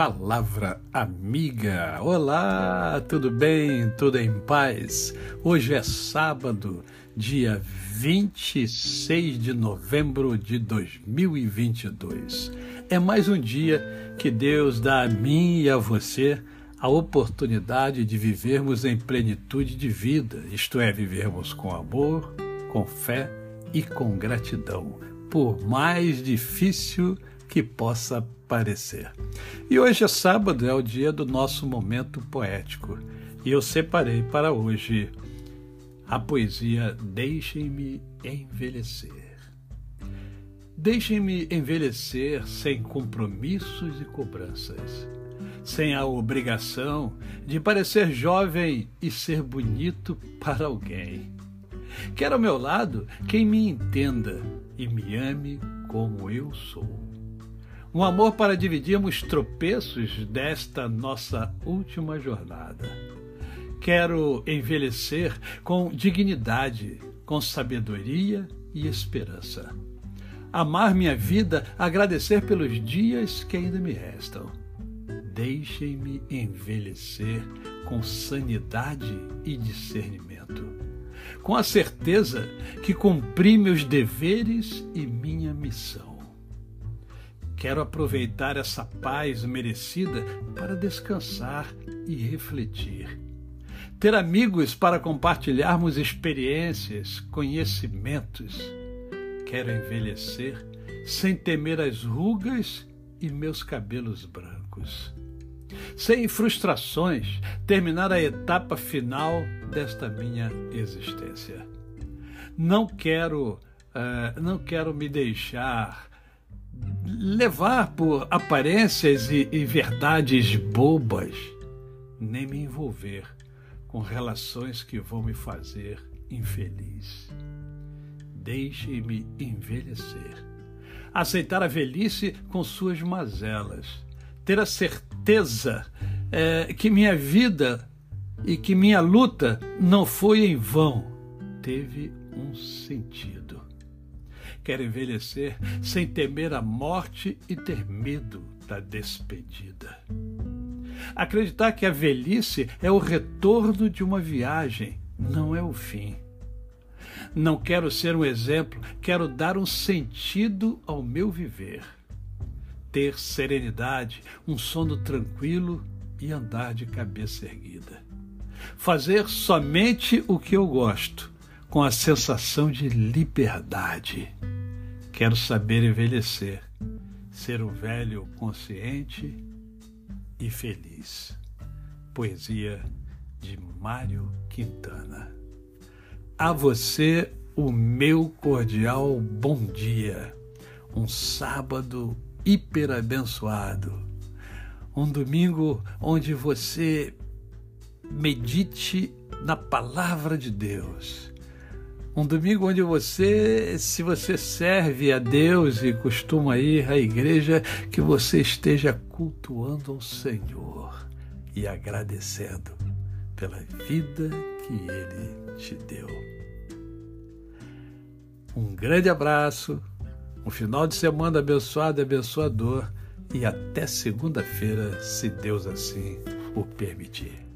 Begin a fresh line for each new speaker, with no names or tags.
Palavra Amiga. Olá, tudo bem? Tudo em paz? Hoje é sábado, dia 26 de novembro de 2022. É mais um dia que Deus dá a mim e a você a oportunidade de vivermos em plenitude de vida, isto é, vivermos com amor, com fé e com gratidão, por mais difícil que possa parecer. E hoje é sábado, é o dia do nosso momento poético, e eu separei para hoje a poesia Deixem-me envelhecer. Deixem-me envelhecer sem compromissos e cobranças, sem a obrigação de parecer jovem e ser bonito para alguém. Quero ao meu lado quem me entenda e me ame como eu sou. Um amor para dividirmos tropeços desta nossa última jornada. Quero envelhecer com dignidade, com sabedoria e esperança amar minha vida, agradecer pelos dias que ainda me restam. Deixem-me envelhecer com sanidade e discernimento, com a certeza que cumpri meus deveres e minha missão. Quero aproveitar essa paz merecida para descansar e refletir. Ter amigos para compartilharmos experiências, conhecimentos quero envelhecer sem temer as rugas e meus cabelos brancos. Sem frustrações, terminar a etapa final desta minha existência. Não quero, uh, não quero me deixar levar por aparências e, e verdades bobas, nem me envolver com relações que vão me fazer infeliz. Deixe-me envelhecer. Aceitar a velhice com suas mazelas. Ter a certeza é, que minha vida e que minha luta não foi em vão. Teve um sentido. Quero envelhecer sem temer a morte e ter medo da despedida. Acreditar que a velhice é o retorno de uma viagem, não é o fim. Não quero ser um exemplo, quero dar um sentido ao meu viver. Ter serenidade, um sono tranquilo e andar de cabeça erguida. Fazer somente o que eu gosto, com a sensação de liberdade. Quero saber envelhecer, ser um velho consciente e feliz. Poesia de Mário Quintana. A você o meu cordial bom dia. Um sábado hiper abençoado. Um domingo onde você medite na palavra de Deus. Um domingo onde você, se você serve a Deus e costuma ir à igreja, que você esteja cultuando ao Senhor e agradecendo pela vida que Ele te deu. Um grande abraço, um final de semana abençoado e abençoador e até segunda-feira, se Deus assim o permitir.